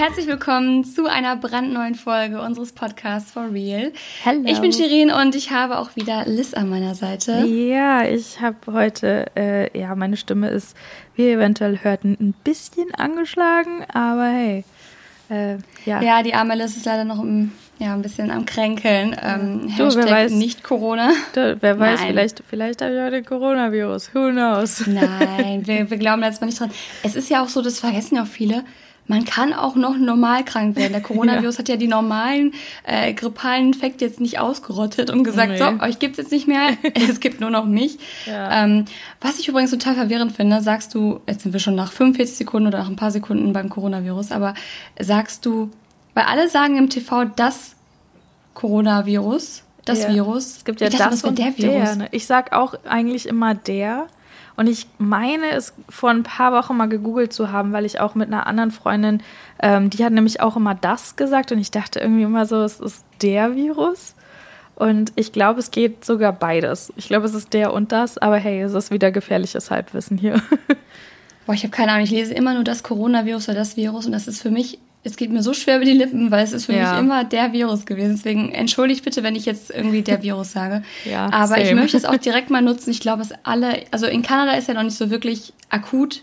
herzlich willkommen zu einer brandneuen Folge unseres Podcasts For Real. Hello. Ich bin Shirin und ich habe auch wieder Liz an meiner Seite. Ja, ich habe heute, äh, ja, meine Stimme ist, wie ihr eventuell hört, ein bisschen angeschlagen, aber hey. Äh, ja. ja, die arme Liz ist leider noch im, ja, ein bisschen am Kränkeln. Ähm, Du, Hashtag wer weiß. nicht Corona. Da, wer weiß, Nein. vielleicht, vielleicht habe ich heute Coronavirus. Who knows? Nein, wir, wir glauben jetzt mal nicht dran. Es ist ja auch so, das vergessen ja auch viele. Man kann auch noch normal krank werden. Der Coronavirus hat ja die normalen äh, grippalen Infekte jetzt nicht ausgerottet und gesagt, Nee. so, euch gibt's jetzt nicht mehr, es gibt nur noch mich. Ja. Ähm, was ich übrigens total verwirrend finde, sagst du, jetzt sind wir schon nach 45 Sekunden oder nach ein paar Sekunden beim Coronavirus, aber sagst du, weil alle sagen im TV das Coronavirus, das Ja. Virus. Es gibt ja ich dachte, das wäre und der Virus. Der, ne? Ich sag auch eigentlich immer der. Und ich meine, es vor ein paar Wochen mal gegoogelt zu haben, weil ich auch mit einer anderen Freundin, ähm, die hat nämlich auch immer das gesagt und ich dachte irgendwie immer so, es ist der Virus. Und ich glaube, es geht sogar beides. Ich glaube, es ist der und das, aber hey, es ist wieder gefährliches Halbwissen hier. Boah, ich habe keine Ahnung, ich lese immer nur das Coronavirus oder das Virus und das ist für mich, es geht mir so schwer über die Lippen, weil es ist für Ja. mich immer der Virus gewesen. Deswegen entschuldigt bitte, wenn ich jetzt irgendwie der Virus sage. Ja, Aber ich same. möchte es auch direkt mal nutzen. Ich glaube, es alle, also in Kanada ist ja noch nicht so wirklich akut.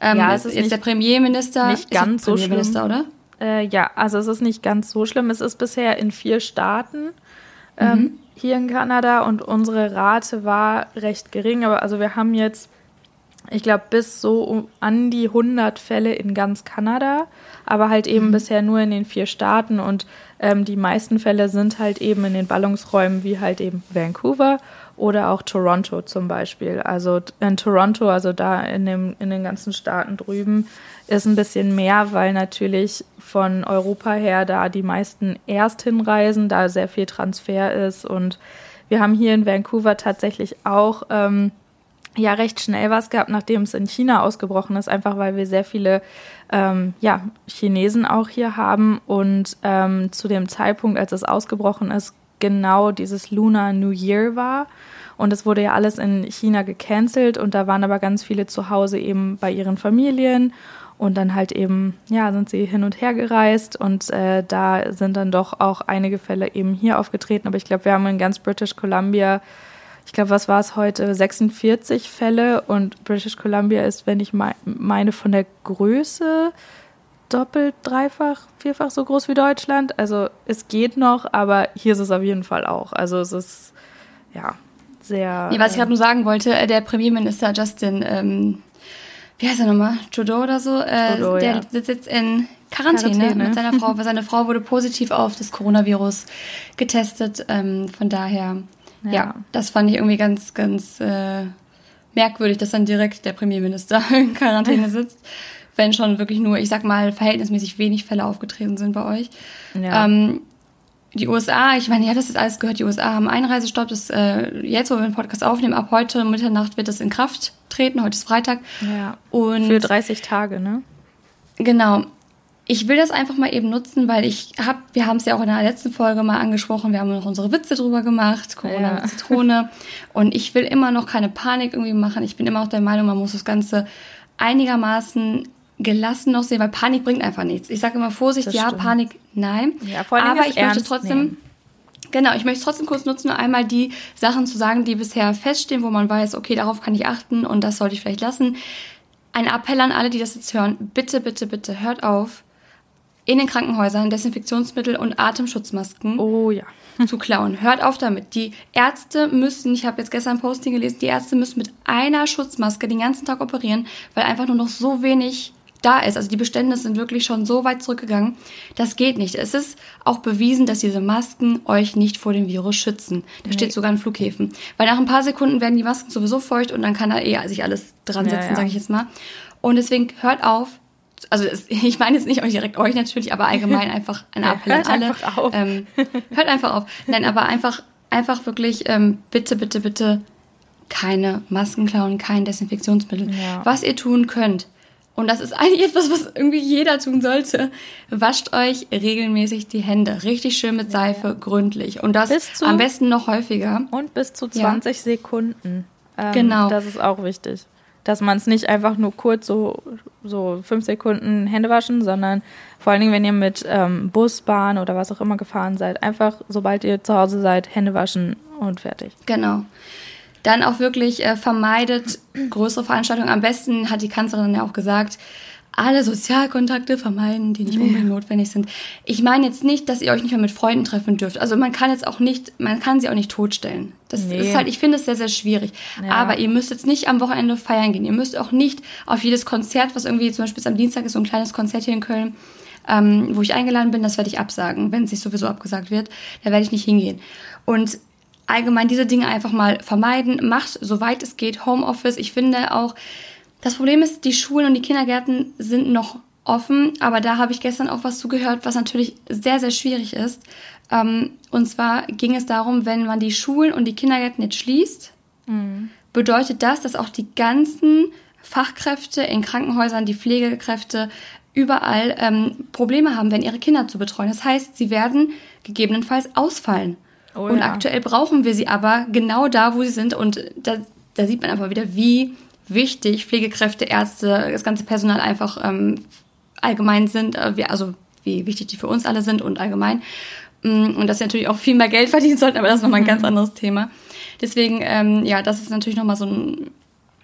Ähm, Ja, es ist jetzt nicht- der Premierminister. nicht ganz so Premierminister, oder? Äh, ja, also es ist nicht ganz so schlimm. Es ist bisher in vier Staaten ähm, hier in Kanada und unsere Rate war recht gering. Aber also wir haben jetzt, ich glaube, bis so um, an die 100 Fälle in ganz Kanada, aber halt eben bisher nur in den vier Staaten und ähm, die meisten Fälle sind halt eben in den Ballungsräumen wie halt eben Vancouver oder auch Toronto zum Beispiel. Also in Toronto, also da in, dem, in den ganzen Staaten drüben, ist ein bisschen mehr, weil natürlich von Europa her da die meisten erst hinreisen, da sehr viel Transfer ist. Und wir haben hier in Vancouver tatsächlich auch ähm, ja recht schnell was gehabt, nachdem es in China ausgebrochen ist, einfach weil wir sehr viele ähm, ja, Chinesen auch hier haben und ähm, zu dem Zeitpunkt, als es ausgebrochen ist, genau dieses Lunar New Year war. Und es wurde ja alles in China gecancelt und da waren aber ganz viele zu Hause eben bei ihren Familien und dann halt eben, ja, sind sie hin und her gereist und äh, da sind dann doch auch einige Fälle eben hier aufgetreten. Aber ich glaube, wir haben in ganz British Columbia ich glaube, was war es heute? 46 Fälle und British Columbia ist, wenn ich mei- meine, von der Größe doppelt, dreifach, vierfach so groß wie Deutschland. Also es geht noch, aber hier ist es auf jeden Fall auch. Also es ist ja sehr. Nee, was ich gerade nur sagen wollte, äh, der Premierminister Justin, ähm, wie heißt er nochmal? Trudeau oder so? Äh, Trudeau, der ja. sitzt jetzt in Quarantäne, Quarantäne. mit seiner Frau, weil seine Frau wurde positiv auf das Coronavirus getestet. Ähm, von daher, ja. Ja. das fand ich irgendwie ganz, ganz äh, merkwürdig, dass dann direkt der Premierminister in Quarantäne sitzt. Wenn schon wirklich nur, ich sag mal, verhältnismäßig wenig Fälle aufgetreten sind bei euch. Ja. Ähm, die USA, ich meine, habt das jetzt alles gehört, die USA haben Einreisestopp. Das, äh, jetzt, wo wir den Podcast aufnehmen, ab heute Mitternacht wird das in Kraft treten. Heute ist Freitag. ja. Und Für 30 Tage, ne? genau. Ich will das einfach mal eben nutzen, weil ich habe, wir haben es ja auch in der letzten Folge mal angesprochen, wir haben noch unsere Witze drüber gemacht, Corona Ja. mit Zitrone. Und ich will immer noch keine Panik irgendwie machen. Ich bin immer auch der Meinung, man muss das Ganze einigermaßen gelassen noch sehen, weil Panik bringt einfach nichts. Ich sage immer Vorsicht, ja. Panik, nein. Ja, vor Dingen Aber ich möchte trotzdem, nehmen. Genau, ich möchte trotzdem kurz nutzen, nur einmal die Sachen zu sagen, die bisher feststehen, wo man weiß, okay, darauf kann ich achten und das sollte ich vielleicht lassen. Ein Appell an alle, die das jetzt hören, bitte, bitte, bitte, hört auf, in den Krankenhäusern Desinfektionsmittel und Atemschutzmasken Oh ja. zu klauen. Hört auf damit. Die Ärzte müssen, ich habe jetzt gestern ein Posting gelesen, die Ärzte müssen mit einer Schutzmaske den ganzen Tag operieren, weil einfach nur noch so wenig da ist. Also die Bestände sind wirklich schon so weit zurückgegangen. Das geht nicht. Es ist auch bewiesen, dass diese Masken euch nicht vor dem Virus schützen. Da steht sogar in Flughäfen. Weil nach ein paar Sekunden werden die Masken sowieso feucht und dann kann da eh sich alles dran Ja, setzen, ja. sage ich jetzt mal. Und deswegen hört auf. Also es, ich meine jetzt nicht euch direkt euch natürlich, aber allgemein einfach ein Appell hört an alle. einfach auf. Ähm, hört einfach auf. Nein, aber einfach, einfach wirklich, ähm, bitte, bitte, bitte keine Masken klauen, kein Desinfektionsmittel. Ja. Was ihr tun könnt, und das ist eigentlich etwas, was irgendwie jeder tun sollte, wascht euch regelmäßig die Hände. Richtig schön mit Seife, gründlich. Und das am besten noch häufiger. Und bis zu Ja. 20 Sekunden. Ähm, Genau. Das ist auch wichtig. Dass man es nicht einfach nur kurz so, so fünf Sekunden Hände waschen, sondern vor allen Dingen, wenn ihr mit ähm, Bus, Bahn oder was auch immer gefahren seid, einfach, sobald ihr zu Hause seid, Hände waschen und fertig. Genau. Dann auch wirklich äh, vermeidet größere Veranstaltungen. Am besten hat die Kanzlerin ja auch gesagt, alle Sozialkontakte vermeiden, die nicht unbedingt notwendig sind. Ich meine jetzt nicht, dass ihr euch nicht mehr mit Freunden treffen dürft. Also man kann jetzt auch nicht, man kann sie auch nicht totstellen. Das nee. ist halt, ich finde es sehr, sehr schwierig. Ja. Aber ihr müsst jetzt nicht am Wochenende feiern gehen. Ihr müsst auch nicht auf jedes Konzert, was irgendwie zum Beispiel am Dienstag ist, so ein kleines Konzert hier in Köln, ähm, wo ich eingeladen bin, das werde ich absagen, wenn es sich sowieso abgesagt wird. Da werde ich nicht hingehen. Und allgemein diese Dinge einfach mal vermeiden. Macht, soweit es geht, Homeoffice. Ich finde auch, das Problem ist, die Schulen und die Kindergärten sind noch offen, aber da habe ich gestern auch was zugehört, was natürlich sehr, sehr schwierig ist. Ähm, und zwar ging es darum, wenn man die Schulen und die Kindergärten jetzt schließt, mhm. bedeutet das, dass auch die ganzen Fachkräfte in Krankenhäusern, die Pflegekräfte, überall ähm, Probleme haben, wenn ihre Kinder zu betreuen. Das heißt, sie werden gegebenenfalls ausfallen. Oh, und ja. aktuell brauchen wir sie aber genau da, wo sie sind. Und da, da sieht man einfach wieder, wie wichtig Pflegekräfte, Ärzte, das ganze Personal einfach ähm, allgemein sind, äh, also wie wichtig die für uns alle sind und allgemein. Mm, und dass sie natürlich auch viel mehr Geld verdienen sollten, aber das ist nochmal ein mhm. ganz anderes Thema. Deswegen, ähm, ja, das ist natürlich nochmal so ein,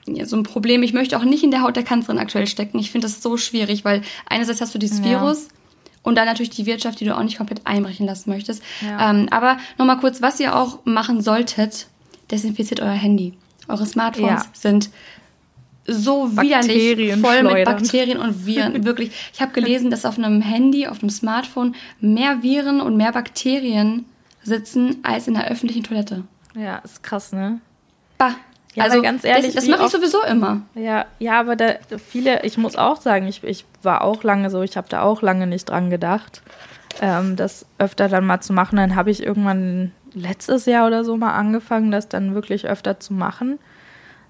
ja, so ein Problem. Ich möchte auch nicht in der Haut der Kanzlerin aktuell stecken. Ich finde das so schwierig, weil einerseits hast du dieses ja. Virus und dann natürlich die Wirtschaft, die du auch nicht komplett einbrechen lassen möchtest. Ja. Ähm, aber nochmal kurz, was ihr auch machen solltet, desinfiziert euer Handy. Eure Smartphones sind so widerlich voll mit Bakterien und Viren. Wirklich. Ich habe gelesen, dass auf einem Handy, auf einem Smartphone mehr Viren und mehr Bakterien sitzen als in der öffentlichen Toilette. Ja, ist krass, ne? Bah. Ja, also ganz ehrlich, das, das mache ich sowieso immer. Ja, ja, aber da viele, ich muss auch sagen, ich, ich war auch lange so, ich habe da auch lange nicht dran gedacht, ähm, das öfter dann mal zu machen. Dann habe ich irgendwann letztes Jahr oder so mal angefangen, das dann wirklich öfter zu machen.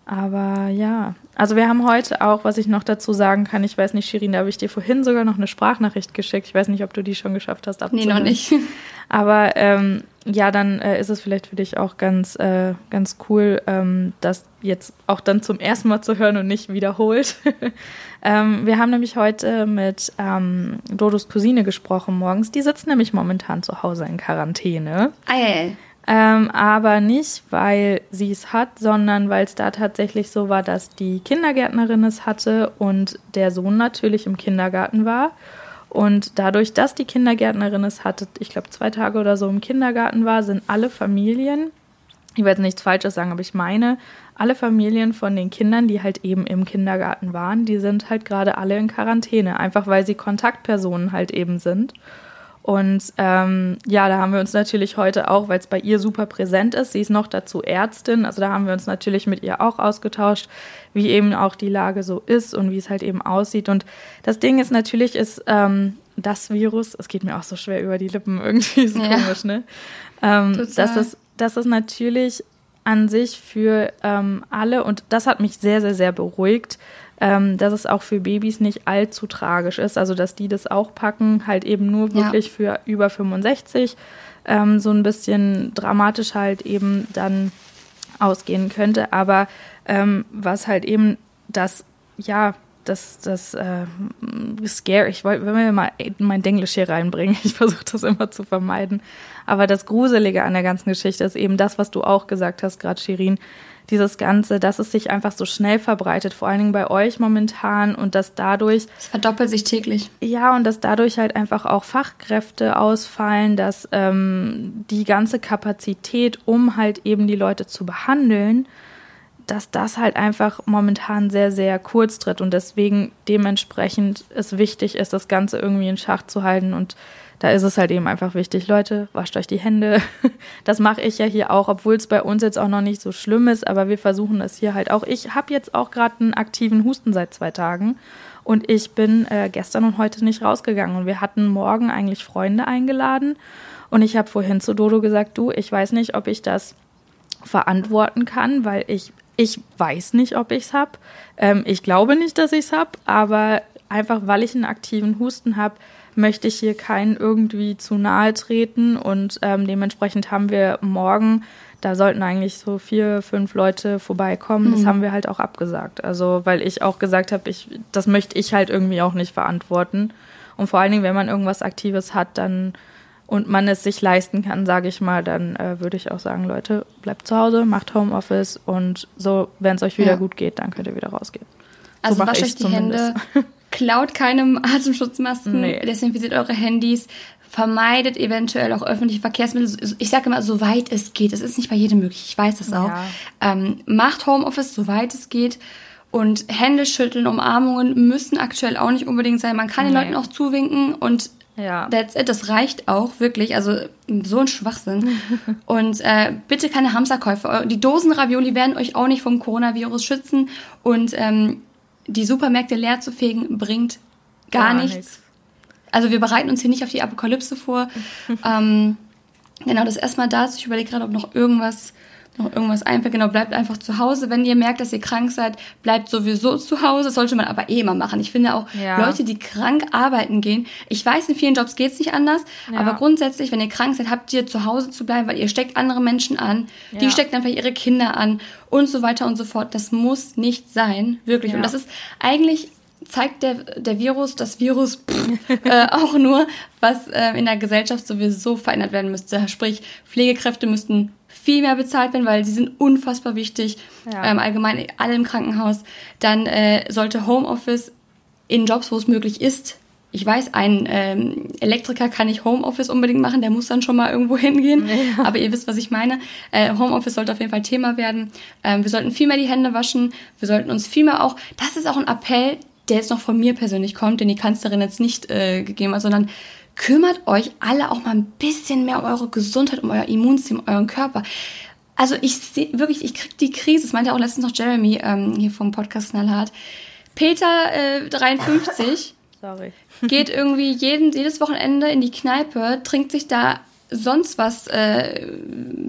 Aber ja, also wir haben heute auch, was ich noch dazu sagen kann, ich weiß nicht, Shirin, da habe ich dir vorhin sogar noch eine Sprachnachricht geschickt. Ich weiß nicht, ob du die schon geschafft hast abzuhören. Nee, noch nicht. Aber ähm, ja, dann äh, ist es vielleicht für dich auch ganz, äh, ganz cool, ähm, das jetzt auch dann zum ersten Mal zu hören und nicht wiederholt. ähm, wir haben nämlich heute mit ähm, Dodos Cousine gesprochen morgens. Die sitzt nämlich momentan zu Hause in Quarantäne. Eil. Ähm, aber nicht, weil sie es hat, sondern weil es da tatsächlich so war, dass die Kindergärtnerin es hatte und der Sohn natürlich im Kindergarten war. Und dadurch, dass die Kindergärtnerin es hatte, ich glaube zwei Tage oder so im Kindergarten war, sind alle Familien, ich werde nichts Falsches sagen, aber ich meine, alle Familien von den Kindern, die halt eben im Kindergarten waren, die sind halt gerade alle in Quarantäne, einfach weil sie Kontaktpersonen halt eben sind. Und ähm, ja, da haben wir uns natürlich heute auch, weil es bei ihr super präsent ist, sie ist noch dazu Ärztin, also da haben wir uns natürlich mit ihr auch ausgetauscht, wie eben auch die Lage so ist und wie es halt eben aussieht. Und das Ding ist natürlich, ist ähm, das Virus, es geht mir auch so schwer über die Lippen irgendwie, so ja. komisch, ne? Ähm, dass, es, dass es natürlich an sich für ähm, alle, und das hat mich sehr, sehr, sehr beruhigt, ähm, dass es auch für Babys nicht allzu tragisch ist. Also, dass die das auch packen, halt eben nur wirklich ja. für über 65. Ähm, so ein bisschen dramatisch halt eben dann ausgehen könnte. Aber ähm, was halt eben das, ja, das, das äh, scary, ich wollte, wir mal mein Denglisch hier reinbringen, ich versuche das immer zu vermeiden. Aber das Gruselige an der ganzen Geschichte ist eben das, was du auch gesagt hast, gerade Shirin, dieses Ganze, dass es sich einfach so schnell verbreitet, vor allen Dingen bei euch momentan und dass dadurch. Es verdoppelt sich täglich. Ja, und dass dadurch halt einfach auch Fachkräfte ausfallen, dass ähm, die ganze Kapazität, um halt eben die Leute zu behandeln, dass das halt einfach momentan sehr, sehr kurz tritt und deswegen dementsprechend es wichtig ist, das Ganze irgendwie in Schach zu halten und da ist es halt eben einfach wichtig, Leute, wascht euch die Hände. Das mache ich ja hier auch, obwohl es bei uns jetzt auch noch nicht so schlimm ist, aber wir versuchen es hier halt auch. Ich habe jetzt auch gerade einen aktiven Husten seit zwei Tagen und ich bin äh, gestern und heute nicht rausgegangen und wir hatten morgen eigentlich Freunde eingeladen und ich habe vorhin zu Dodo gesagt, du, ich weiß nicht, ob ich das verantworten kann, weil ich ich weiß nicht, ob ich es habe. Ähm, ich glaube nicht, dass ich es habe, aber einfach weil ich einen aktiven Husten habe, möchte ich hier keinen irgendwie zu nahe treten und ähm, dementsprechend haben wir morgen, da sollten eigentlich so vier, fünf Leute vorbeikommen. Mhm. Das haben wir halt auch abgesagt. Also weil ich auch gesagt habe, ich, das möchte ich halt irgendwie auch nicht verantworten. Und vor allen Dingen, wenn man irgendwas Aktives hat, dann und man es sich leisten kann, sage ich mal, dann äh, würde ich auch sagen, Leute, bleibt zu Hause, macht Homeoffice und so, wenn es euch wieder ja. gut geht, dann könnt ihr wieder rausgehen. Also so wascht euch die zumindest. Hände, klaut keine Atemschutzmasken, nee. desinfiziert eure Handys, vermeidet eventuell auch öffentliche Verkehrsmittel. Ich sage immer, soweit es geht. Es ist nicht bei jedem möglich, ich weiß das auch. Ja. Ähm, macht Homeoffice, soweit es geht. Und Hände schütteln, Umarmungen müssen aktuell auch nicht unbedingt sein. Man kann den Leuten auch zuwinken und ja. That's it, das reicht auch, wirklich. Also so ein Schwachsinn. und äh, bitte keine Hamsterkäufe. Die Dosen Ravioli werden euch auch nicht vom Coronavirus schützen. Und ähm, die Supermärkte leer zu fegen bringt gar, gar nichts. nichts. Also wir bereiten uns hier nicht auf die Apokalypse vor. ähm, genau, das erstmal dazu. Ich überlege gerade, ob noch irgendwas noch irgendwas einfällt, genau, bleibt einfach zu Hause. Wenn ihr merkt, dass ihr krank seid, bleibt sowieso zu Hause. Das sollte man aber eh immer machen. Ich finde auch ja. Leute, die krank arbeiten gehen, ich weiß, in vielen Jobs geht's nicht anders, ja. aber grundsätzlich, wenn ihr krank seid, habt ihr zu Hause zu bleiben, weil ihr steckt andere Menschen an, ja. die stecken einfach ihre Kinder an und so weiter und so fort. Das muss nicht sein, wirklich. Und das ist eigentlich zeigt der, der Virus, das Virus pff, äh, auch nur, was äh, in der Gesellschaft sowieso verändert werden müsste. Sprich, Pflegekräfte müssten viel mehr bezahlt werden, weil sie sind unfassbar wichtig, ja. ähm, allgemein alle im Krankenhaus. Dann äh, sollte Homeoffice in Jobs, wo es möglich ist, ich weiß, ein ähm, Elektriker kann nicht Homeoffice unbedingt machen, der muss dann schon mal irgendwo hingehen. Ja. Aber ihr wisst, was ich meine. Äh, Homeoffice sollte auf jeden Fall Thema werden. Ähm, wir sollten viel mehr die Hände waschen. Wir sollten uns viel mehr auch, das ist auch ein Appell, der jetzt noch von mir persönlich kommt, den die Kanzlerin jetzt nicht äh, gegeben hat, sondern kümmert euch alle auch mal ein bisschen mehr um eure Gesundheit, um euer Immunsystem, um euren Körper. Also ich sehe wirklich, ich krieg die Krise, das meinte auch letztens noch Jeremy ähm, hier vom Podcast Knallhart. Peter, äh, 53, Sorry. geht irgendwie jeden, jedes Wochenende in die Kneipe, trinkt sich da sonst was äh,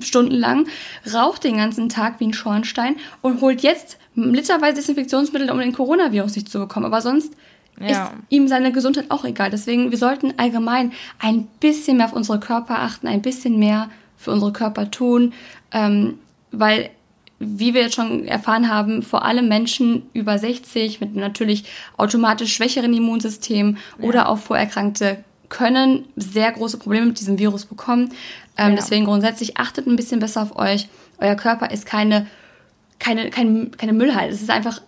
stundenlang, raucht den ganzen Tag wie ein Schornstein und holt jetzt literweise Desinfektionsmittel, um den Coronavirus nicht zu bekommen. Aber sonst ja. ist ihm seine Gesundheit auch egal. Deswegen, wir sollten allgemein ein bisschen mehr auf unsere Körper achten, ein bisschen mehr für unsere Körper tun, ähm, weil wie wir jetzt schon erfahren haben, vor allem Menschen über 60 mit natürlich automatisch schwächeren Immunsystem ja. oder auch Vorerkrankte können sehr große Probleme mit diesem Virus bekommen. Ähm, ja. Deswegen grundsätzlich achtet ein bisschen besser auf euch. Euer Körper ist keine, keine, keine, keine Müllhalde. Es ist einfach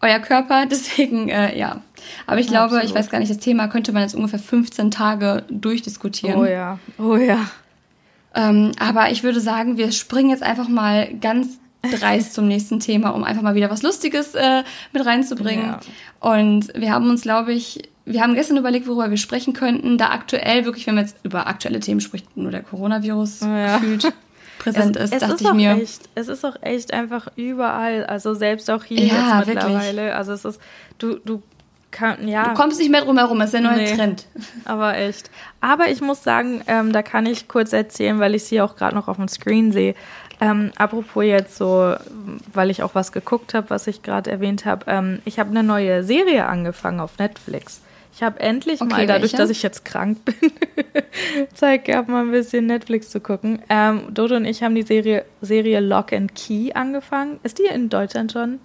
euer Körper. Deswegen, äh, ja. Aber ich glaube, Absolut. ich weiß gar nicht, das Thema könnte man jetzt ungefähr 15 Tage durchdiskutieren. Oh ja, oh ja. Ähm, aber ich würde sagen, wir springen jetzt einfach mal ganz dreist zum nächsten Thema, um einfach mal wieder was Lustiges äh, mit reinzubringen. Ja. Und wir haben uns, glaube ich, wir haben gestern überlegt, worüber wir sprechen könnten, da aktuell wirklich, wenn man jetzt über aktuelle Themen spricht, nur der Coronavirus ja. gefühlt präsent es, ist, es dachte ist ich mir. Echt, es ist auch echt einfach überall, also selbst auch hier ja, jetzt mittlerweile. Wirklich. Also es ist, du, du kann, ja. Du kommst nicht mehr drum herum, es ist der neue nee, Trend. Aber echt. Aber ich muss sagen, ähm, da kann ich kurz erzählen, weil ich sie auch gerade noch auf dem Screen sehe. Ähm, apropos jetzt so, weil ich auch was geguckt habe, was ich gerade erwähnt habe. Ähm, ich habe eine neue Serie angefangen auf Netflix. Ich habe endlich okay, mal, dadurch, welche? dass ich jetzt krank bin, Zeit gehabt, mal ein bisschen Netflix zu gucken. Ähm, Dodo und ich haben die Serie, Serie Lock and Key angefangen. Ist die in Deutschland schon?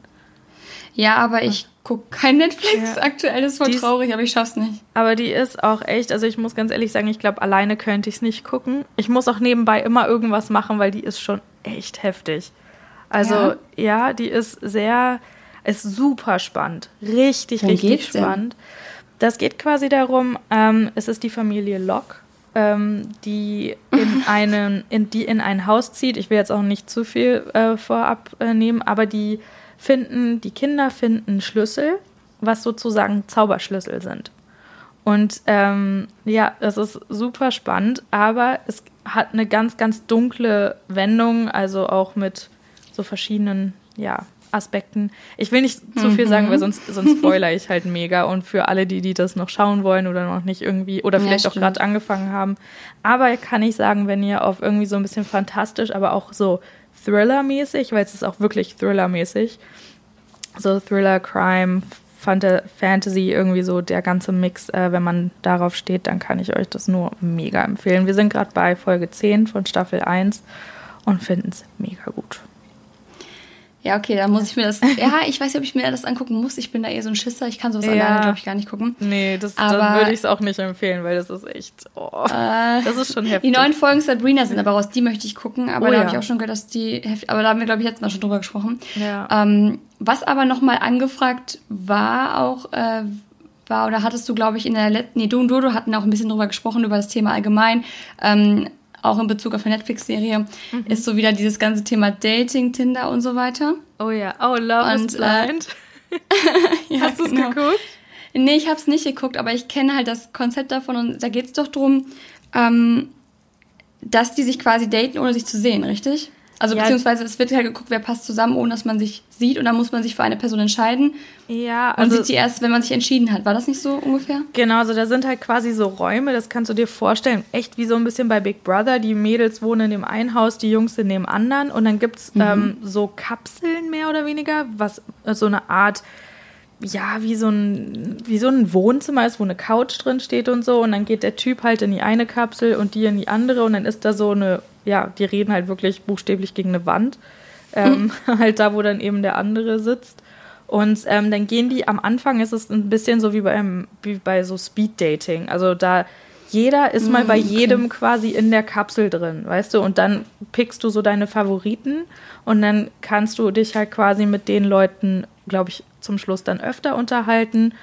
Ja, aber ich gucke kein Netflix ja. aktuell. Das ist voll die traurig, aber ich schaff's nicht. Aber die ist auch echt, also ich muss ganz ehrlich sagen, ich glaube, alleine könnte ich es nicht gucken. Ich muss auch nebenbei immer irgendwas machen, weil die ist schon echt heftig. Also ja, ja die ist sehr, ist super spannend. Richtig, Worum richtig spannend. Denn? Das geht quasi darum, ähm, es ist die Familie Locke, ähm, die, in einen, in, die in ein Haus zieht. Ich will jetzt auch nicht zu viel äh, vorab äh, nehmen, aber die finden, die Kinder finden Schlüssel, was sozusagen Zauberschlüssel sind. Und ähm, ja, das ist super spannend, aber es hat eine ganz, ganz dunkle Wendung, also auch mit so verschiedenen, ja, Aspekten. Ich will nicht zu viel sagen, weil mhm. sonst, sonst spoiler ich halt mega. Und für alle, die, die das noch schauen wollen oder noch nicht irgendwie oder vielleicht ja, auch gerade angefangen haben. Aber kann ich sagen, wenn ihr auf irgendwie so ein bisschen fantastisch, aber auch so Thriller-mäßig, weil es ist auch wirklich Thriller-mäßig, so Thriller, Crime, Fantasy irgendwie so der ganze Mix, äh, wenn man darauf steht, dann kann ich euch das nur mega empfehlen. Wir sind gerade bei Folge 10 von Staffel 1 und finden es mega gut. Ja, okay, dann muss ich mir das. Ja, ich weiß nicht, ob ich mir das angucken muss. Ich bin da eh so ein Schisser. Ich kann sowas ja. alleine, glaube ich, gar nicht gucken. Nee, das, aber, dann würde ich es auch nicht empfehlen, weil das ist echt. Oh, äh, das ist schon heftig. Die neuen Folgen Sabrina sind aber raus. Die möchte ich gucken. Aber oh, da ja. habe ich auch schon gehört, dass die heftig. Aber da haben wir, glaube ich, jetzt mal schon drüber gesprochen. Ja. Ähm, was aber nochmal angefragt war, auch. Äh, war, oder hattest du, glaube ich, in der letzten, nee, du und Dodo hatten auch ein bisschen drüber gesprochen, über das Thema allgemein. Ähm, auch in Bezug auf eine Netflix-Serie, mhm. ist so wieder dieses ganze Thema Dating, Tinder und so weiter. Oh ja, oh, Love und, is Blind. Äh, ja, Hast du es genau. geguckt? Nee, ich habe es nicht geguckt, aber ich kenne halt das Konzept davon und da geht es doch darum, ähm, dass die sich quasi daten, ohne sich zu sehen, richtig? Also ja. beziehungsweise es wird halt geguckt, wer passt zusammen, ohne dass man sich sieht und dann muss man sich für eine Person entscheiden. Ja, also. Und sieht sie erst, wenn man sich entschieden hat. War das nicht so ungefähr? Genau, also da sind halt quasi so Räume, das kannst du dir vorstellen, echt wie so ein bisschen bei Big Brother. Die Mädels wohnen in dem einen Haus, die Jungs in dem anderen und dann gibt es mhm. ähm, so Kapseln mehr oder weniger, was äh, so eine Art ja, wie so ein, wie so ein Wohnzimmer ist, wo eine Couch drin steht und so. Und dann geht der Typ halt in die eine Kapsel und die in die andere. Und dann ist da so eine, ja, die reden halt wirklich buchstäblich gegen eine Wand. Ähm, mhm. Halt da, wo dann eben der andere sitzt. Und ähm, dann gehen die, am Anfang ist es ein bisschen so wie, beim, wie bei so Speed-Dating. Also da jeder ist mal bei mhm, jedem quasi in der Kapsel drin, weißt du? Und dann pickst du so deine Favoriten und dann kannst du dich halt quasi mit den Leuten, glaube ich, zum Schluss dann öfter unterhalten.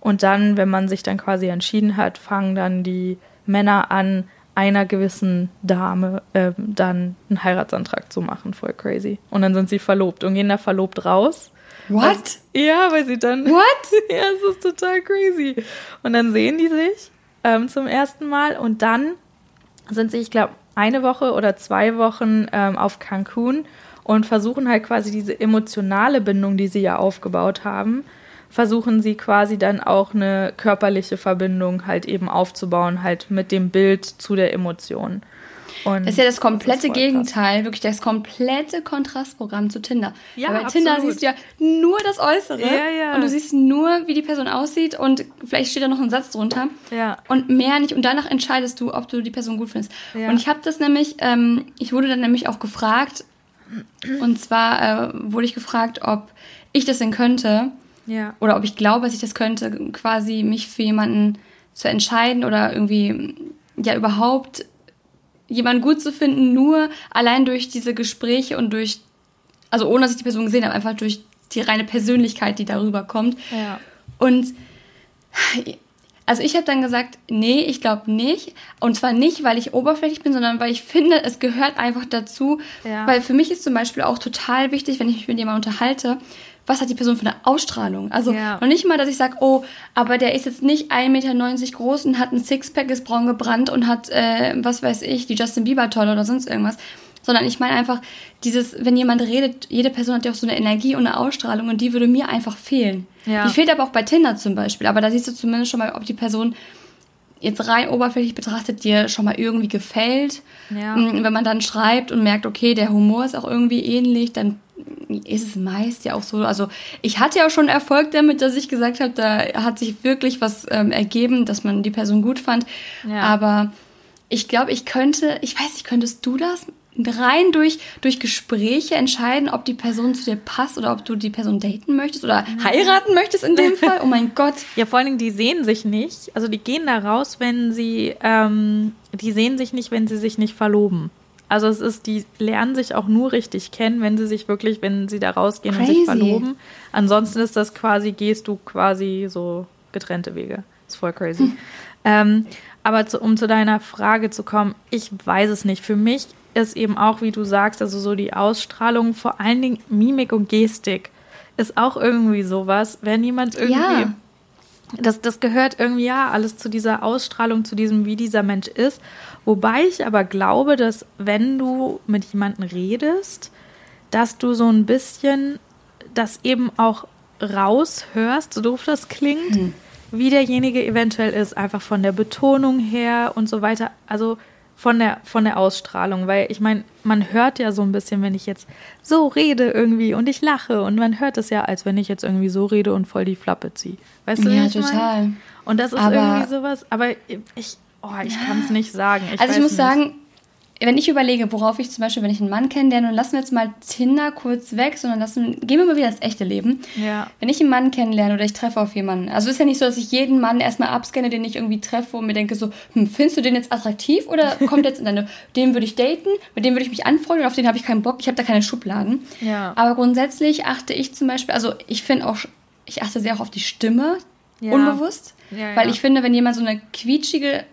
Und dann, wenn man sich dann quasi entschieden hat, fangen dann die Männer an, einer gewissen Dame äh, dann einen Heiratsantrag zu machen. Voll crazy. Und dann sind sie verlobt und gehen da verlobt raus. What? Also, ja, weil sie dann. What? ja, es ist total crazy. Und dann sehen die sich ähm, zum ersten Mal und dann sind sie, ich glaube, eine Woche oder zwei Wochen ähm, auf Cancun und versuchen halt quasi diese emotionale Bindung, die sie ja aufgebaut haben, versuchen sie quasi dann auch eine körperliche Verbindung halt eben aufzubauen, halt mit dem Bild zu der Emotion. Und das ist ja das komplette das Gegenteil, wirklich das komplette Kontrastprogramm zu Tinder. Ja, Weil bei absolut. Tinder siehst du ja nur das Äußere ja, ja. und du siehst nur, wie die Person aussieht und vielleicht steht da noch ein Satz drunter ja. und mehr nicht. Und danach entscheidest du, ob du die Person gut findest. Ja. Und ich habe das nämlich, ähm, ich wurde dann nämlich auch gefragt, und zwar äh, wurde ich gefragt, ob ich das denn könnte. Ja. Oder ob ich glaube, dass ich das könnte, quasi mich für jemanden zu entscheiden oder irgendwie ja überhaupt jemanden gut zu finden, nur allein durch diese Gespräche und durch, also ohne dass ich die Person gesehen habe, einfach durch die reine Persönlichkeit, die darüber kommt. Ja. Und also ich habe dann gesagt, nee, ich glaube nicht. Und zwar nicht, weil ich oberflächlich bin, sondern weil ich finde, es gehört einfach dazu. Ja. Weil für mich ist zum Beispiel auch total wichtig, wenn ich mich mit jemandem unterhalte, was hat die Person für eine Ausstrahlung? Also ja. noch nicht mal, dass ich sage, oh, aber der ist jetzt nicht 1,90 Meter groß und hat ein Sixpack, ist braun gebrannt und hat, äh, was weiß ich, die Justin Bieber tolle oder sonst irgendwas. Sondern ich meine einfach, dieses, wenn jemand redet, jede Person hat ja auch so eine Energie und eine Ausstrahlung und die würde mir einfach fehlen. Ja. Die fehlt aber auch bei Tinder zum Beispiel. Aber da siehst du zumindest schon mal, ob die Person jetzt rein oberflächlich betrachtet dir schon mal irgendwie gefällt. Ja. Wenn man dann schreibt und merkt, okay, der Humor ist auch irgendwie ähnlich, dann ist es meist ja auch so. Also ich hatte ja auch schon Erfolg damit, dass ich gesagt habe, da hat sich wirklich was ähm, ergeben, dass man die Person gut fand. Ja. Aber ich glaube, ich könnte, ich weiß nicht, könntest du das rein durch, durch Gespräche entscheiden, ob die Person zu dir passt oder ob du die Person daten möchtest oder heiraten möchtest in dem Fall. Oh mein Gott. Ja, vor allen Dingen, die sehen sich nicht. Also die gehen da raus, wenn sie, ähm, die sehen sich nicht, wenn sie sich nicht verloben. Also es ist, die lernen sich auch nur richtig kennen, wenn sie sich wirklich, wenn sie da rausgehen Crazy. und sich verloben. Ansonsten ist das quasi, gehst du quasi so getrennte Wege. ist voll crazy. Hm. Ähm, aber zu, um zu deiner Frage zu kommen, ich weiß es nicht. Für mich ist eben auch, wie du sagst, also so die Ausstrahlung, vor allen Dingen Mimik und Gestik ist auch irgendwie sowas, wenn jemand irgendwie. Ja. Das, das gehört irgendwie ja alles zu dieser Ausstrahlung, zu diesem, wie dieser Mensch ist. Wobei ich aber glaube, dass wenn du mit jemandem redest, dass du so ein bisschen das eben auch raushörst, so doof das klingt, hm. wie derjenige eventuell ist, einfach von der Betonung her und so weiter. Also von der, von der Ausstrahlung, weil ich meine, man hört ja so ein bisschen, wenn ich jetzt so rede irgendwie und ich lache und man hört es ja, als wenn ich jetzt irgendwie so rede und voll die Flappe ziehe. Weißt du, ja, total. Mein? Und das ist aber, irgendwie sowas, aber ich, oh, ich kann es nicht sagen. Ich also ich muss nicht. sagen, wenn ich überlege, worauf ich zum Beispiel, wenn ich einen Mann kennenlerne, und lassen wir jetzt mal Tinder kurz weg, sondern lassen, gehen wir mal wieder ins echte Leben. Ja. Wenn ich einen Mann kennenlerne oder ich treffe auf jemanden, also ist ja nicht so, dass ich jeden Mann erstmal abscanne, den ich irgendwie treffe und mir denke so, hm, findest du den jetzt attraktiv oder kommt jetzt in deine, den würde ich daten, mit dem würde ich mich anfreunden und auf den habe ich keinen Bock, ich habe da keine Schubladen. Ja. Aber grundsätzlich achte ich zum Beispiel, also ich finde auch, ich achte sehr auch auf die Stimme, ja. unbewusst, ja, weil ich finde, wenn jemand so eine quietschige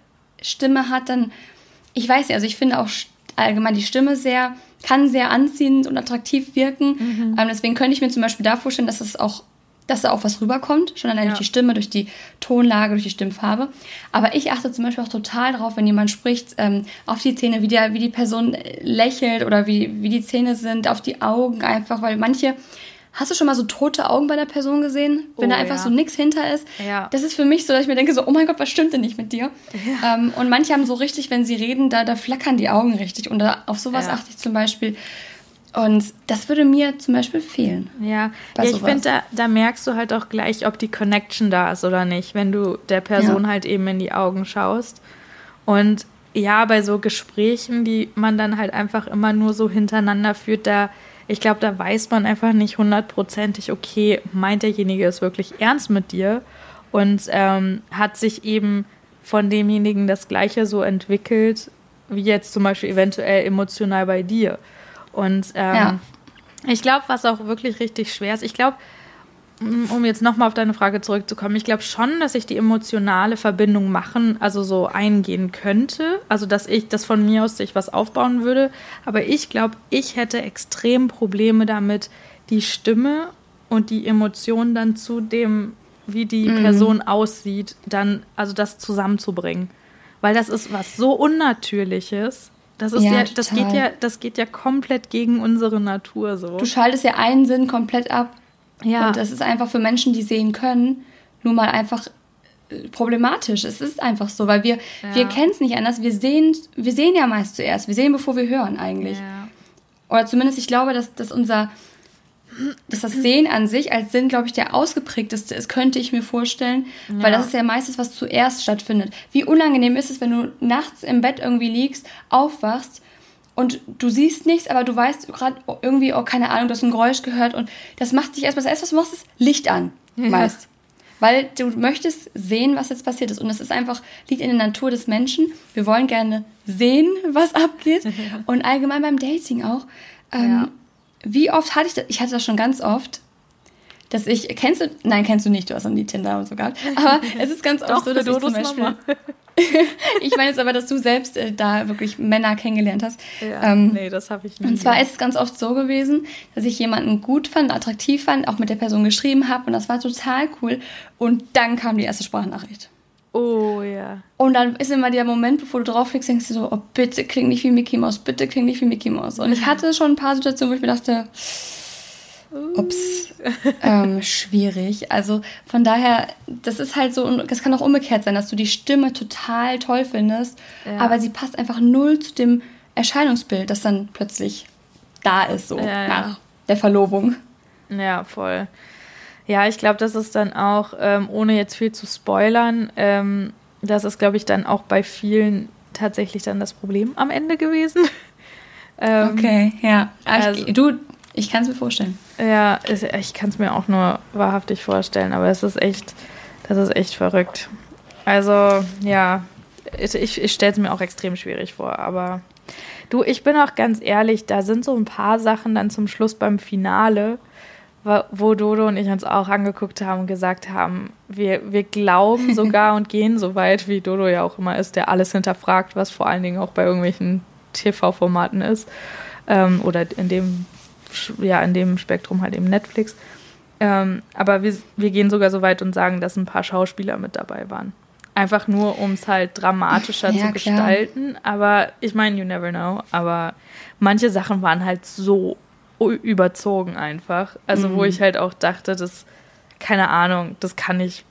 Stimme hat, dann ich weiß nicht, also ich finde auch allgemein die Stimme sehr, kann sehr anziehend und attraktiv wirken. Mhm. Ähm, deswegen könnte ich mir zum Beispiel da vorstellen, dass es auch dass da auch was rüberkommt, schon allein ja. durch die Stimme, durch die Tonlage, durch die Stimmfarbe. Aber ich achte zum Beispiel auch total darauf, wenn jemand spricht, ähm, auf die Zähne, wie, der, wie die Person lächelt oder wie, wie die Zähne sind, auf die Augen einfach, weil manche Hast du schon mal so tote Augen bei der Person gesehen? Wenn oh, da einfach ja. so nichts hinter ist. Ja. Das ist für mich so, dass ich mir denke, so, oh mein Gott, was stimmt denn nicht mit dir? Ja. Ähm, und manche haben so richtig, wenn sie reden, da, da flackern die Augen richtig. Und da, auf sowas achte ich zum Beispiel. Und das würde mir zum Beispiel fehlen. Ja, ja ich finde, da, da merkst du halt auch gleich, ob die Connection da ist oder nicht, wenn du der Person halt eben in die Augen schaust. Und ja, bei so Gesprächen, die man dann halt einfach immer nur so hintereinander führt, da ich glaube, da weiß man einfach nicht hundertprozentig, okay, meint derjenige es wirklich ernst mit dir und ähm, hat sich eben von demjenigen das Gleiche so entwickelt, wie jetzt zum Beispiel eventuell emotional bei dir. Und ähm, ja. ich glaube, was auch wirklich richtig schwer ist, ich glaube, um jetzt nochmal auf deine Frage zurückzukommen, ich glaube schon, dass ich die emotionale Verbindung machen, also so eingehen könnte. Also, dass ich, das von mir aus sich was aufbauen würde. Aber ich glaube, ich hätte extrem Probleme damit, die Stimme und die Emotionen dann zu dem, wie die mhm. Person aussieht, dann, also das zusammenzubringen. Weil das ist was so Unnatürliches. Das ist ja, ja das geht ja, das geht ja komplett gegen unsere Natur so. Du schaltest ja einen Sinn komplett ab. Ja. Und das ist einfach für Menschen, die sehen können, nun mal einfach äh, problematisch. Es ist einfach so, weil wir, ja. wir kennen es nicht anders. Wir sehen, wir sehen ja meist zuerst. Wir sehen, bevor wir hören eigentlich. Ja. Oder zumindest, ich glaube, dass, dass unser, dass das Sehen an sich als Sinn, glaube ich, der ausgeprägteste ist, könnte ich mir vorstellen, ja. weil das ist ja meistens, was zuerst stattfindet. Wie unangenehm ist es, wenn du nachts im Bett irgendwie liegst, aufwachst und du siehst nichts, aber du weißt gerade irgendwie, oh, keine Ahnung, du hast ein Geräusch gehört und das macht dich erstmal, das erste, was du machst, ist Licht an, ja. meist. Weil du möchtest sehen, was jetzt passiert ist. Und das ist einfach, liegt in der Natur des Menschen. Wir wollen gerne sehen, was abgeht. und allgemein beim Dating auch. Ähm, ja. Wie oft hatte ich das? Ich hatte das schon ganz oft, dass ich, kennst du, nein, kennst du nicht, du hast noch nie Tinder und so gehabt. Aber es ist ganz oft so, dass ich zum Beispiel, ich meine jetzt aber, dass du selbst äh, da wirklich Männer kennengelernt hast. Ja, ähm, nee, das habe ich nicht. Und zwar ist es ganz oft so gewesen, dass ich jemanden gut fand, attraktiv fand, auch mit der Person geschrieben habe und das war total cool. Und dann kam die erste Sprachnachricht. Oh ja. Und dann ist immer der Moment, bevor du draufklickst, denkst du so, oh bitte klingt nicht wie Mickey Mouse, bitte klingt nicht wie Mickey Mouse. Und ich hatte schon ein paar Situationen, wo ich mir dachte, ups, ähm, schwierig. Also von daher, das ist halt so, das kann auch umgekehrt sein, dass du die Stimme total toll findest, ja. aber sie passt einfach null zu dem Erscheinungsbild, das dann plötzlich da ist, so ja, nach der Verlobung. Ja, voll. Ja, ich glaube, das ist dann auch, ähm, ohne jetzt viel zu spoilern, ähm, das ist, glaube ich, dann auch bei vielen tatsächlich dann das Problem am Ende gewesen. ähm, okay, ja. Also, du, ich kann es mir vorstellen. Ja, ich kann es mir auch nur wahrhaftig vorstellen, aber es ist echt, das ist echt verrückt. Also, ja, ich, ich stelle es mir auch extrem schwierig vor, aber du, ich bin auch ganz ehrlich, da sind so ein paar Sachen dann zum Schluss beim Finale, wo Dodo und ich uns auch angeguckt haben und gesagt haben, wir, wir glauben sogar und gehen so weit, wie Dodo ja auch immer ist, der alles hinterfragt, was vor allen Dingen auch bei irgendwelchen TV-Formaten ist ähm, oder in dem ja, in dem Spektrum halt eben Netflix. Ähm, aber wir, wir gehen sogar so weit und sagen, dass ein paar Schauspieler mit dabei waren. Einfach nur, um es halt dramatischer ja, zu gestalten. Klar. Aber ich meine, you never know. Aber manche Sachen waren halt so überzogen einfach. Also, mhm. wo ich halt auch dachte, das, keine Ahnung, das kann nicht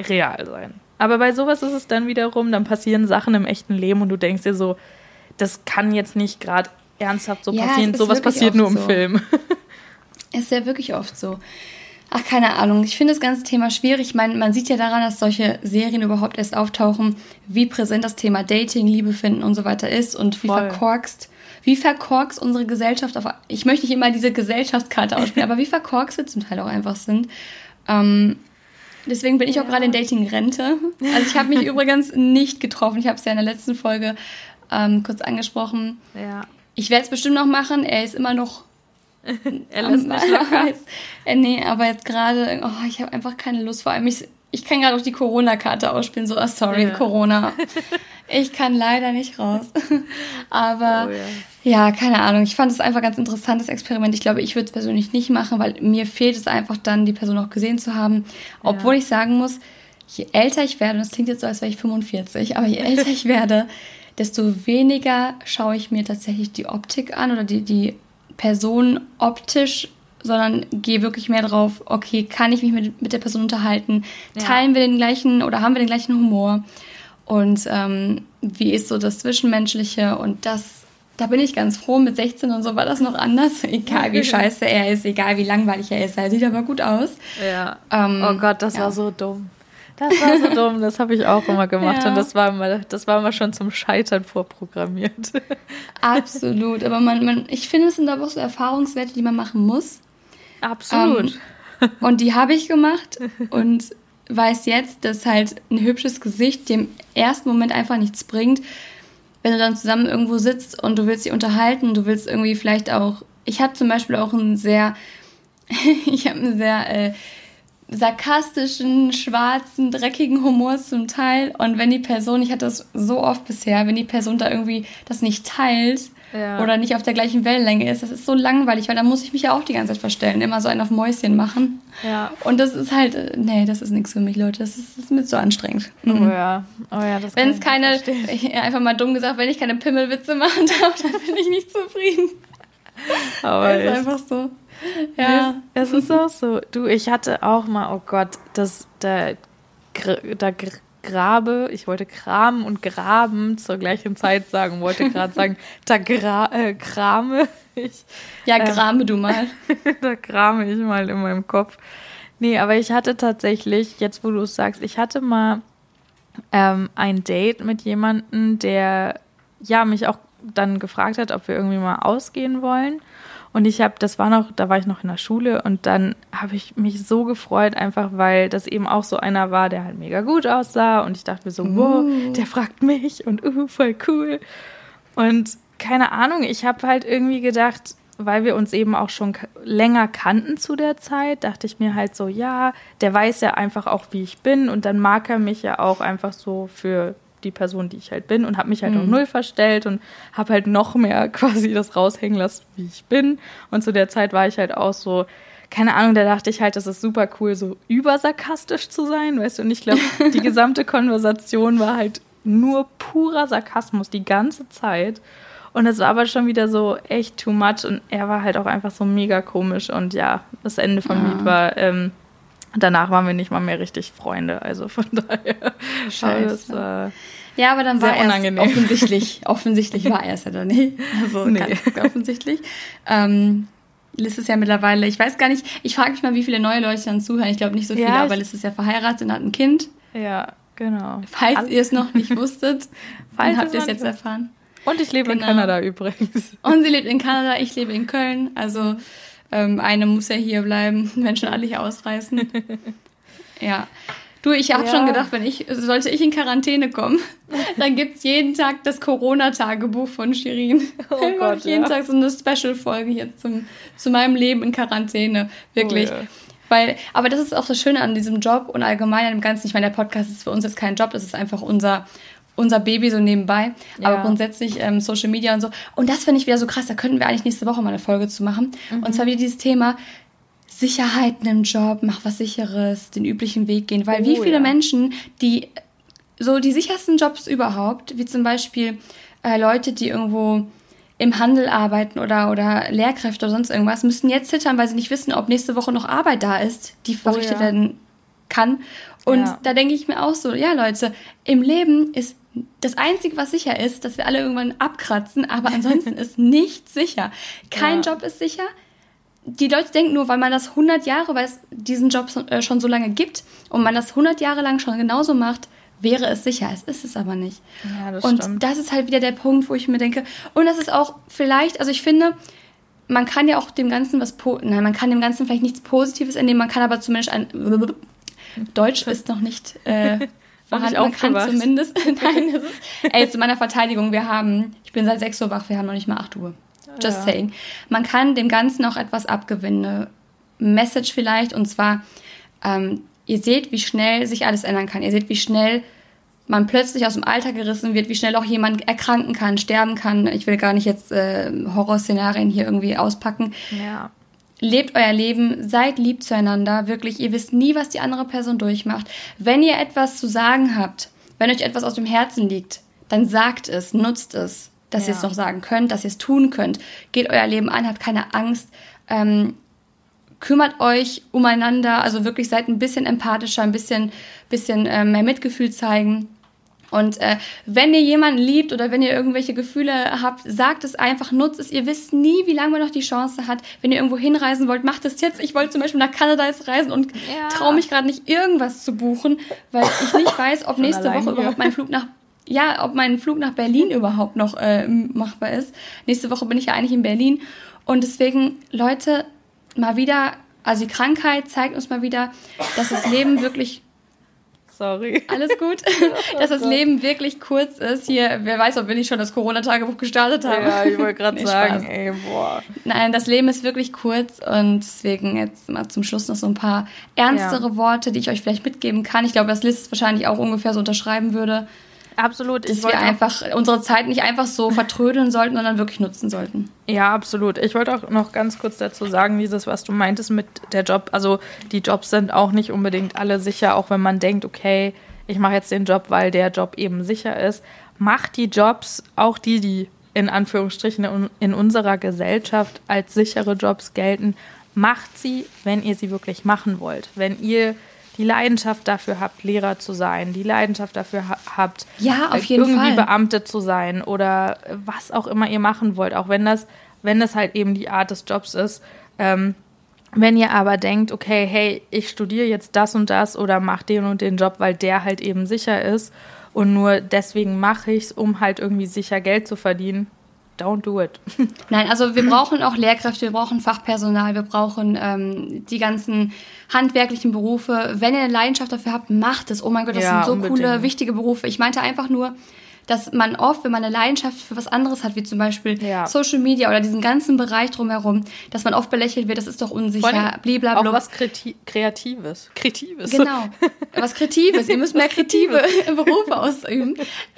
real sein. Aber bei sowas ist es dann wiederum, dann passieren Sachen im echten Leben und du denkst dir so, das kann jetzt nicht gerade ernsthaft so ja, passieren. Sowas passiert nur im so. Film. Ist ja wirklich oft so. Ach, keine Ahnung. Ich finde das ganze Thema schwierig. Ich meine, man sieht ja daran, dass solche Serien überhaupt erst auftauchen, wie präsent das Thema Dating, Liebe finden und so weiter ist und wie Voll. verkorkst, wie verkorkst unsere Gesellschaft auf, ich möchte nicht immer diese Gesellschaftskarte ausspielen, aber wie verkorkst wir zum Teil auch einfach sind. Ähm, deswegen bin ich auch gerade in Dating-Rente. Also ich habe mich übrigens nicht getroffen. Ich habe es ja in der letzten Folge ähm, kurz angesprochen. Ja. Ich werde es bestimmt noch machen. Er ist immer noch er lässt mich locker. äh, nee, aber jetzt gerade, oh, ich habe einfach keine Lust. Vor allem, ich, ich kann gerade auch die Corona-Karte ausspielen. So, oh, sorry, ja. Corona. Ich kann leider nicht raus. aber oh, ja. ja. keine Ahnung. Ich fand es einfach ganz interessantes Experiment. Ich glaube, ich würde es persönlich nicht machen, weil mir fehlt es einfach dann, die Person auch gesehen zu haben. Obwohl ja. ich sagen muss, je älter ich werde, und das klingt jetzt so, als wäre ich 45, aber je älter ich werde, desto weniger schaue ich mir tatsächlich die Optik an oder die, die Person optisch, sondern gehe wirklich mehr drauf, okay, kann ich mich mit, mit der Person unterhalten? Ja. Teilen wir den gleichen oder haben wir den gleichen Humor? Und ähm, wie ist so das Zwischenmenschliche? Und das, da bin ich ganz froh. Mit 16 und so war das noch anders. Egal wie scheiße er ist, egal wie langweilig er ist, er sieht aber gut aus. Ja. Ähm, oh Gott, das ja. war so dumm. Das war so dumm, das habe ich auch immer gemacht ja. und das war immer, das war immer schon zum Scheitern vorprogrammiert. Absolut, aber man, man, ich finde, es sind aber auch so Erfahrungswerte, die man machen muss. Absolut. Ähm, und die habe ich gemacht und weiß jetzt, dass halt ein hübsches Gesicht dem ersten Moment einfach nichts bringt. Wenn du dann zusammen irgendwo sitzt und du willst dich unterhalten, du willst irgendwie vielleicht auch, ich habe zum Beispiel auch einen sehr, ich habe einen sehr äh, sarkastischen, schwarzen, dreckigen Humor zum Teil. Und wenn die Person, ich hatte das so oft bisher, wenn die Person da irgendwie das nicht teilt ja. oder nicht auf der gleichen Wellenlänge ist, das ist so langweilig, weil da muss ich mich ja auch die ganze Zeit verstellen, immer so einen auf Mäuschen machen. Ja. Und das ist halt, äh, nee, das ist nichts für mich, Leute. Das ist, das ist mir zu anstrengend. Oh mhm. ja. Oh ja, das Wenn es keine, einfach mal dumm gesagt, wenn ich keine Pimmelwitze machen darf, dann bin ich nicht zufrieden. Aber ist einfach so. Ja. Es ist auch so. Du, ich hatte auch mal, oh Gott, das, da, da grabe, ich wollte kramen und graben zur gleichen Zeit sagen, wollte gerade sagen, da gra, äh, krame ich. Ja, ähm, grame ähm, du mal. da krame ich mal in meinem Kopf. Nee, aber ich hatte tatsächlich, jetzt wo du es sagst, ich hatte mal ähm, ein Date mit jemandem, der ja mich auch dann gefragt hat, ob wir irgendwie mal ausgehen wollen. Und ich habe, das war noch, da war ich noch in der Schule und dann habe ich mich so gefreut, einfach weil das eben auch so einer war, der halt mega gut aussah. Und ich dachte mir so, uh. wow, der fragt mich und uh, voll cool. Und keine Ahnung, ich habe halt irgendwie gedacht, weil wir uns eben auch schon länger kannten zu der Zeit, dachte ich mir halt so, ja, der weiß ja einfach auch, wie ich bin und dann mag er mich ja auch einfach so für die Person, die ich halt bin und habe mich halt mhm. auf null verstellt und habe halt noch mehr quasi das raushängen lassen, wie ich bin. Und zu der Zeit war ich halt auch so, keine Ahnung, da dachte ich halt, das ist super cool, so übersarkastisch zu sein, weißt du. Und ich glaube, die gesamte Konversation war halt nur purer Sarkasmus die ganze Zeit. Und es war aber schon wieder so echt too much und er war halt auch einfach so mega komisch. Und ja, das Ende vom ja. Lied war, ähm, danach waren wir nicht mal mehr richtig Freunde. Also von daher. Scheiße. Das, äh, ja, aber dann war er offensichtlich, offensichtlich war er es ja dann nicht. Also nee. ganz offensichtlich. Ähm, Liz ist ja mittlerweile, ich weiß gar nicht, ich frage mich mal, wie viele neue Leute dann zuhören. Ich glaube nicht so viele, ja, aber Liz ist ja verheiratet und hat ein Kind. Ja, genau. Falls All ihr es noch nicht wusstet, dann habt ihr es jetzt erfahren. Und ich lebe genau. in Kanada übrigens. Und sie lebt in Kanada, ich lebe in Köln. Also ähm, eine muss ja hier bleiben, wenn schon alle hier ausreißen. ja. Du, ich habe ja. schon gedacht, wenn ich, sollte ich in Quarantäne kommen, dann gibt es jeden Tag das Corona-Tagebuch von Shirin. Oh dann Gott, jeden ja. Tag so eine Special-Folge hier zum, zu meinem Leben in Quarantäne. Wirklich. Oh, ja. Weil, aber das ist auch das Schöne an diesem Job und allgemein an dem Ganzen. Ich meine, der Podcast ist für uns jetzt kein Job, das ist einfach unser, unser Baby so nebenbei. Ja. Aber grundsätzlich ähm, Social Media und so. Und das finde ich wieder so krass. Da könnten wir eigentlich nächste Woche mal eine Folge zu machen. Mhm. Und zwar wieder dieses Thema Sicherheiten im Job, mach was Sicheres, den üblichen Weg gehen. Weil oh, wie viele ja. Menschen, die so die sichersten Jobs überhaupt, wie zum Beispiel äh, Leute, die irgendwo im Handel arbeiten oder, oder Lehrkräfte oder sonst irgendwas, müssen jetzt zittern, weil sie nicht wissen, ob nächste Woche noch Arbeit da ist, die oh verrichtet oh, ja. werden kann. Und ja. da denke ich mir auch so, ja Leute, im Leben ist das Einzige, was sicher ist, dass wir alle irgendwann abkratzen, aber ansonsten ist nichts sicher. Kein ja. Job ist sicher. Die Leute denken nur, weil man das 100 Jahre, weil es diesen Job äh, schon so lange gibt und man das 100 Jahre lang schon genauso macht, wäre es sicher. Es ist es aber nicht. Ja, das und stimmt. das ist halt wieder der Punkt, wo ich mir denke, und das ist auch vielleicht, also ich finde, man kann ja auch dem Ganzen was, nein, man kann dem Ganzen vielleicht nichts Positives entnehmen, man kann aber zumindest ein, Deutsch ist noch nicht äh, vorhanden, man kann zumindest, nein, das ist, ey, zu meiner Verteidigung, wir haben, ich bin seit 6 Uhr wach, wir haben noch nicht mal 8 Uhr. Just ja. saying. Man kann dem Ganzen auch etwas abgewinnen, eine Message vielleicht, und zwar, ähm, ihr seht, wie schnell sich alles ändern kann. Ihr seht, wie schnell man plötzlich aus dem Alter gerissen wird, wie schnell auch jemand erkranken kann, sterben kann. Ich will gar nicht jetzt äh, Horrorszenarien hier irgendwie auspacken. Ja. Lebt euer Leben, seid lieb zueinander, wirklich. Ihr wisst nie, was die andere Person durchmacht. Wenn ihr etwas zu sagen habt, wenn euch etwas aus dem Herzen liegt, dann sagt es, nutzt es, dass ja. ihr es noch sagen könnt, dass ihr es tun könnt. Geht euer Leben an, habt keine Angst. Ähm, kümmert euch umeinander, also wirklich seid ein bisschen empathischer, ein bisschen, bisschen äh, mehr Mitgefühl zeigen. Und äh, wenn ihr jemanden liebt oder wenn ihr irgendwelche Gefühle habt, sagt es einfach, nutzt es. Ihr wisst nie, wie lange man noch die Chance hat. Wenn ihr irgendwo hinreisen wollt, macht es jetzt. Ich wollte zum Beispiel nach Kanada jetzt reisen und ja. traue mich gerade nicht, irgendwas zu buchen, weil ich nicht weiß, ob nächste Woche überhaupt mein Flug nach ja, ob mein Flug nach Berlin überhaupt noch äh, machbar ist. Nächste Woche bin ich ja eigentlich in Berlin. Und deswegen, Leute, mal wieder, also die Krankheit zeigt uns mal wieder, dass das Leben wirklich Sorry. Alles gut. Dass das Leben wirklich kurz ist. Hier, wer weiß, ob wir nicht schon das Corona-Tagebuch gestartet haben. Ja, ich wollte gerade nee, sagen, Spaß. ey, boah. Nein, das Leben ist wirklich kurz und deswegen jetzt mal zum Schluss noch so ein paar ernstere ja. Worte, die ich euch vielleicht mitgeben kann. Ich glaube, dass Liz es wahrscheinlich auch ungefähr so unterschreiben würde. Absolut. Dass wir einfach unsere Zeit nicht einfach so vertrödeln sollten, sondern wirklich nutzen sollten. Ja, absolut. Ich wollte auch noch ganz kurz dazu sagen, dieses, was du meintest mit der Job. Also die Jobs sind auch nicht unbedingt alle sicher, auch wenn man denkt, okay, ich mache jetzt den Job, weil der Job eben sicher ist. Macht die Jobs, auch die, die in Anführungsstrichen in unserer Gesellschaft als sichere Jobs gelten, macht sie, wenn ihr sie wirklich machen wollt. Wenn ihr die Leidenschaft dafür habt, Lehrer zu sein, die Leidenschaft dafür ha habt, ja, auf jeden irgendwie Fall. Beamte zu sein oder was auch immer ihr machen wollt, auch wenn das, wenn das halt eben die Art des Jobs ist. Ähm, wenn ihr aber denkt, okay, hey, ich studiere jetzt das und das oder mache den und den Job, weil der halt eben sicher ist und nur deswegen mache ich es, um halt irgendwie sicher Geld zu verdienen, don't do it. Nein, also wir brauchen auch Lehrkräfte, wir brauchen Fachpersonal, wir brauchen ähm, die ganzen handwerklichen Berufe. Wenn ihr eine Leidenschaft dafür habt, macht es. Oh mein Gott, das ja, sind so unbedingt. coole, wichtige Berufe. Ich meinte einfach nur, dass man oft, wenn man eine Leidenschaft für was anderes hat, wie zum Beispiel ja. Social Media oder diesen ganzen Bereich drumherum, dass man oft belächelt wird, das ist doch unsicher, blablabla. Auch was Kreati Kreatives. Kreatives. Genau. Was Kreatives. Ihr müsst mehr kreative Berufe ausüben.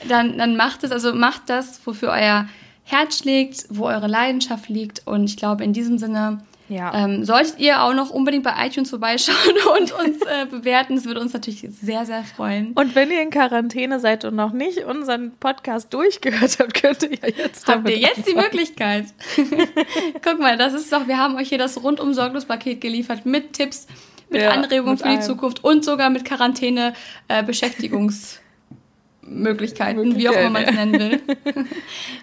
Dann, dann macht es, also macht das, wofür euer Herz schlägt, wo eure Leidenschaft liegt. Und ich glaube, in diesem Sinne ja. ähm, solltet ihr auch noch unbedingt bei iTunes vorbeischauen und uns äh, bewerten. Das würde uns natürlich sehr, sehr freuen. Und wenn ihr in Quarantäne seid und noch nicht unseren Podcast durchgehört habt, könnt ihr ja jetzt Habt ihr jetzt die Möglichkeit. Guck mal, das ist doch, wir haben euch hier das rundum sorglos Paket geliefert mit Tipps, mit ja, Anregungen für die Zukunft und sogar mit Quarantäne äh, Beschäftigungs Möglichkeiten, wie auch immer man es nennen will.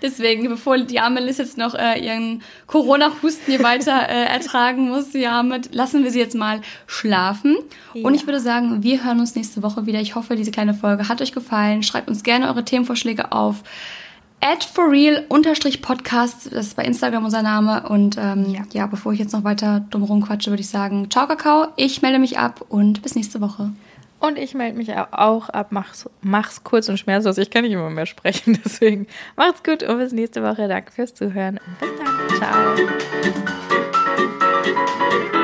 Deswegen, bevor die arme Liz jetzt noch äh, ihren Corona-Husten hier weiter äh, ertragen muss, ja, mit, lassen wir sie jetzt mal schlafen. Ja. Und ich würde sagen, wir hören uns nächste Woche wieder. Ich hoffe, diese kleine Folge hat euch gefallen. Schreibt uns gerne eure Themenvorschläge auf at forreal-podcast, das ist bei Instagram unser Name. Und ähm, ja. ja, bevor ich jetzt noch weiter drumherum quatsche, würde ich sagen, ciao Kakao, ich melde mich ab und bis nächste Woche. Und ich melde mich auch ab. Mach's, mach's kurz und schmerzlos. Ich kann nicht immer mehr sprechen. Deswegen macht's gut und bis nächste Woche. Danke fürs Zuhören. Bis dann. Ciao.